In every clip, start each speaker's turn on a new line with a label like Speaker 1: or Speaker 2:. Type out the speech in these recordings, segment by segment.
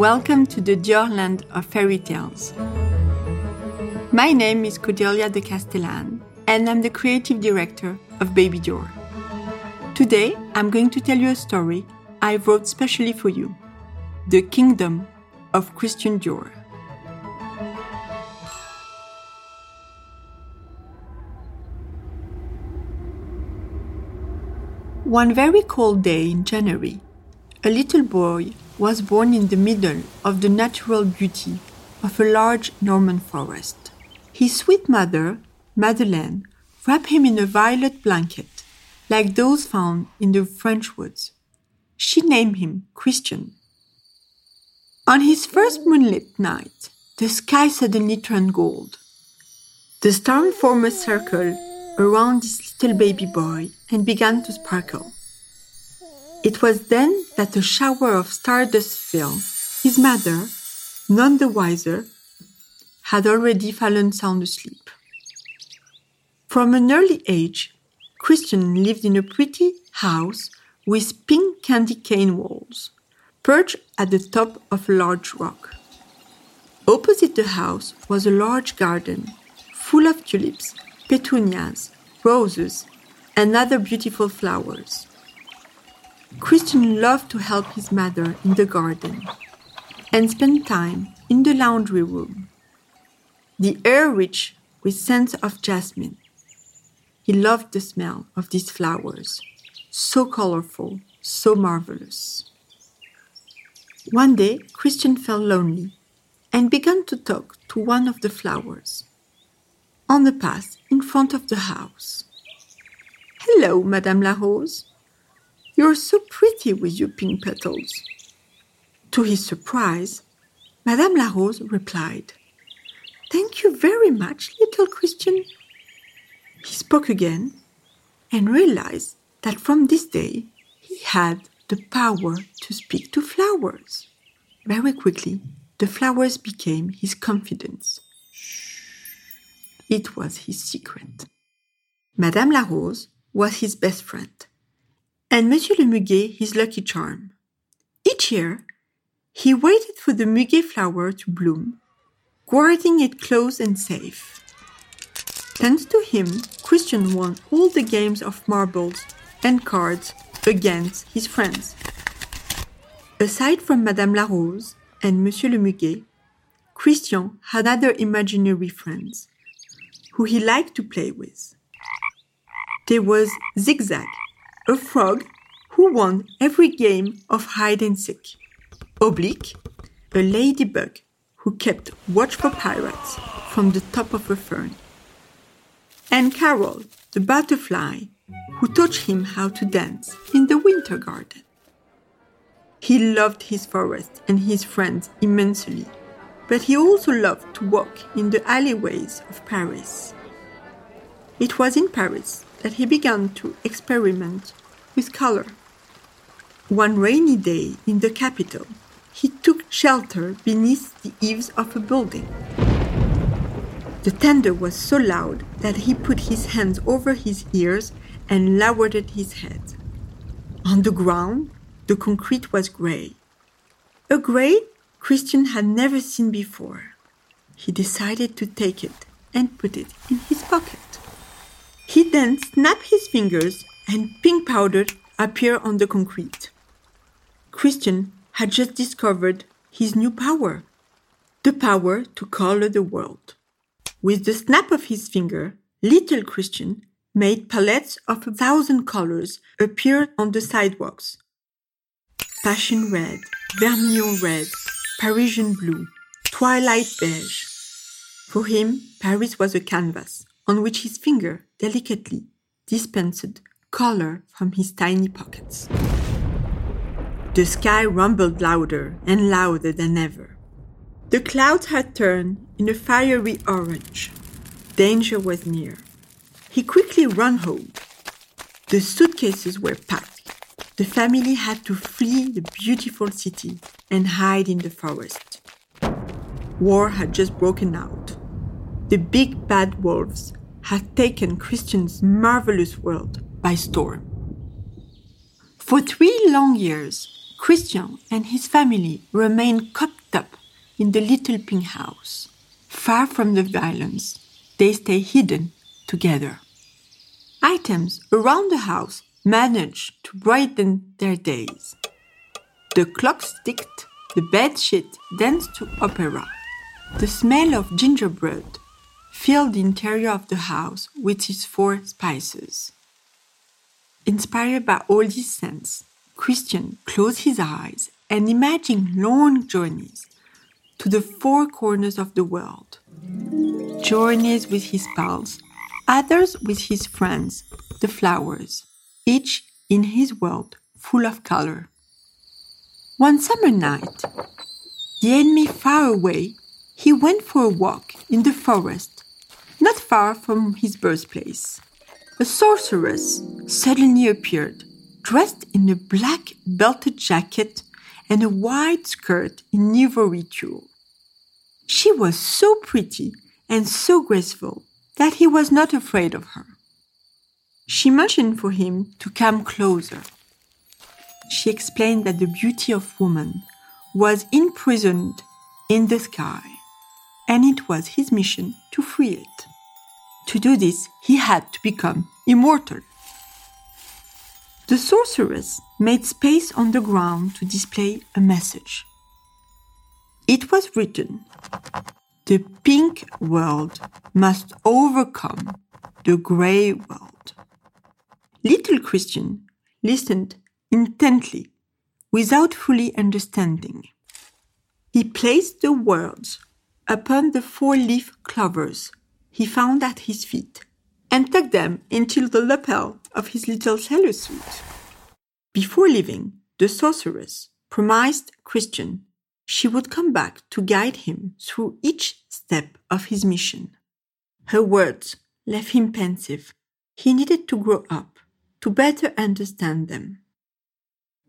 Speaker 1: Welcome to the Dior land of fairy tales. My name is Cordelia de Castellane, and I'm the creative director of Baby Dior. Today, I'm going to tell you a story I wrote specially for you The Kingdom of Christian Dior. One very cold day in January, a little boy was born in the middle of the natural beauty of a large Norman forest. His sweet mother, Madeleine, wrapped him in a violet blanket, like those found in the French woods. She named him Christian. On his first moonlit night, the sky suddenly turned gold. The storm formed a circle around this little baby boy and began to sparkle. It was then that a shower of stardust fell. His mother, none the wiser, had already fallen sound asleep. From an early age, Christian lived in a pretty house with pink candy cane walls, perched at the top of a large rock. Opposite the house was a large garden full of tulips, petunias, roses, and other beautiful flowers. Christian loved to help his mother in the garden and spend time in the laundry room. The air rich with scents of jasmine. He loved the smell of these flowers, so colorful, so marvelous. One day, Christian felt lonely and began to talk to one of the flowers on the path in front of the house. Hello, Madame La Rose. You're so pretty with your pink petals. To his surprise, Madame La Rose replied, Thank you very much, little Christian. He spoke again and realized that from this day he had the power to speak to flowers. Very quickly, the flowers became his confidence. It was his secret. Madame La Rose was his best friend and Monsieur le Muguet his lucky charm. Each year, he waited for the muguet flower to bloom, guarding it close and safe. Thanks to him, Christian won all the games of marbles and cards against his friends. Aside from Madame La Rose and Monsieur le Muguet, Christian had other imaginary friends who he liked to play with. There was Zigzag, a frog who won every game of hide and seek. Oblique, a ladybug who kept watch for pirates from the top of a fern. And Carol, the butterfly, who taught him how to dance in the winter garden. He loved his forest and his friends immensely, but he also loved to walk in the alleyways of Paris. It was in Paris that he began to experiment with color. One rainy day in the capital, he took shelter beneath the eaves of a building. The thunder was so loud that he put his hands over his ears and lowered his head. On the ground, the concrete was gray. A gray Christian had never seen before. He decided to take it and put it in his pocket. He then snapped his fingers and pink powder appeared on the concrete. Christian had just discovered his new power the power to color the world. With the snap of his finger, little Christian made palettes of a thousand colors appear on the sidewalks passion red, vermilion red, Parisian blue, twilight beige. For him, Paris was a canvas on which his finger delicately dispensed color from his tiny pockets. The sky rumbled louder and louder than ever. The clouds had turned in a fiery orange. Danger was near. He quickly ran home. The suitcases were packed. The family had to flee the beautiful city and hide in the forest. War had just broken out. The big bad wolves had taken Christian's marvelous world by storm. For three long years, Christian and his family remain cooped up in the little pink house. Far from the violence, they stay hidden together. Items around the house manage to brighten their days. The clocks ticked, the bed sheet danced to opera. The smell of gingerbread filled the interior of the house with its four spices. Inspired by all these scents, Christian closed his eyes and imagined long journeys to the four corners of the world. Journeys with his pals, others with his friends, the flowers, each in his world full of color. One summer night, the enemy far away, he went for a walk in the forest, not far from his birthplace. A sorceress suddenly appeared, dressed in a black belted jacket and a white skirt in ivory tulle. She was so pretty and so graceful that he was not afraid of her. She motioned for him to come closer. She explained that the beauty of woman was imprisoned in the sky, and it was his mission to free it. To do this, he had to become immortal. The sorceress made space on the ground to display a message. It was written The pink world must overcome the gray world. Little Christian listened intently without fully understanding. He placed the words upon the four leaf clovers he found at his feet and tucked them into the lapel of his little sailor suit. Before leaving, the sorceress promised Christian she would come back to guide him through each step of his mission. Her words left him pensive. He needed to grow up to better understand them.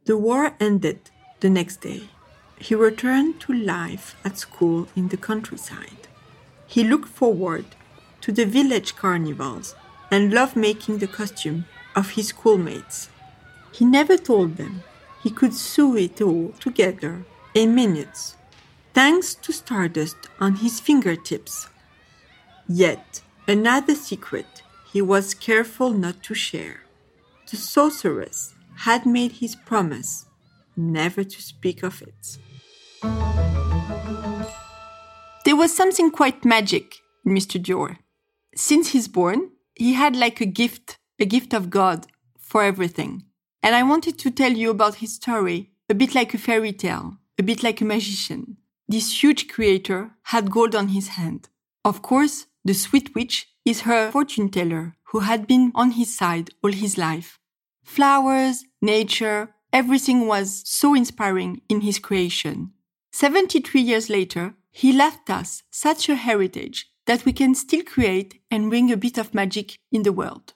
Speaker 1: The war ended the next day. He returned to life at school in the countryside. He looked forward to the village carnivals and loved making the costume of his schoolmates. He never told them he could sew it all together in minutes, thanks to stardust on his fingertips. Yet another secret he was careful not to share. The sorceress had made his promise never to speak of it. There was something quite magic in Mr. Dior. Since he's born, he had like a gift, a gift of God for everything. And I wanted to tell you about his story, a bit like a fairy tale a bit like a magician. This huge creator had gold on his hand. Of course, the sweet witch is her fortune teller who had been on his side all his life. Flowers, nature, everything was so inspiring in his creation. 73 years later, he left us such a heritage that we can still create and bring a bit of magic in the world.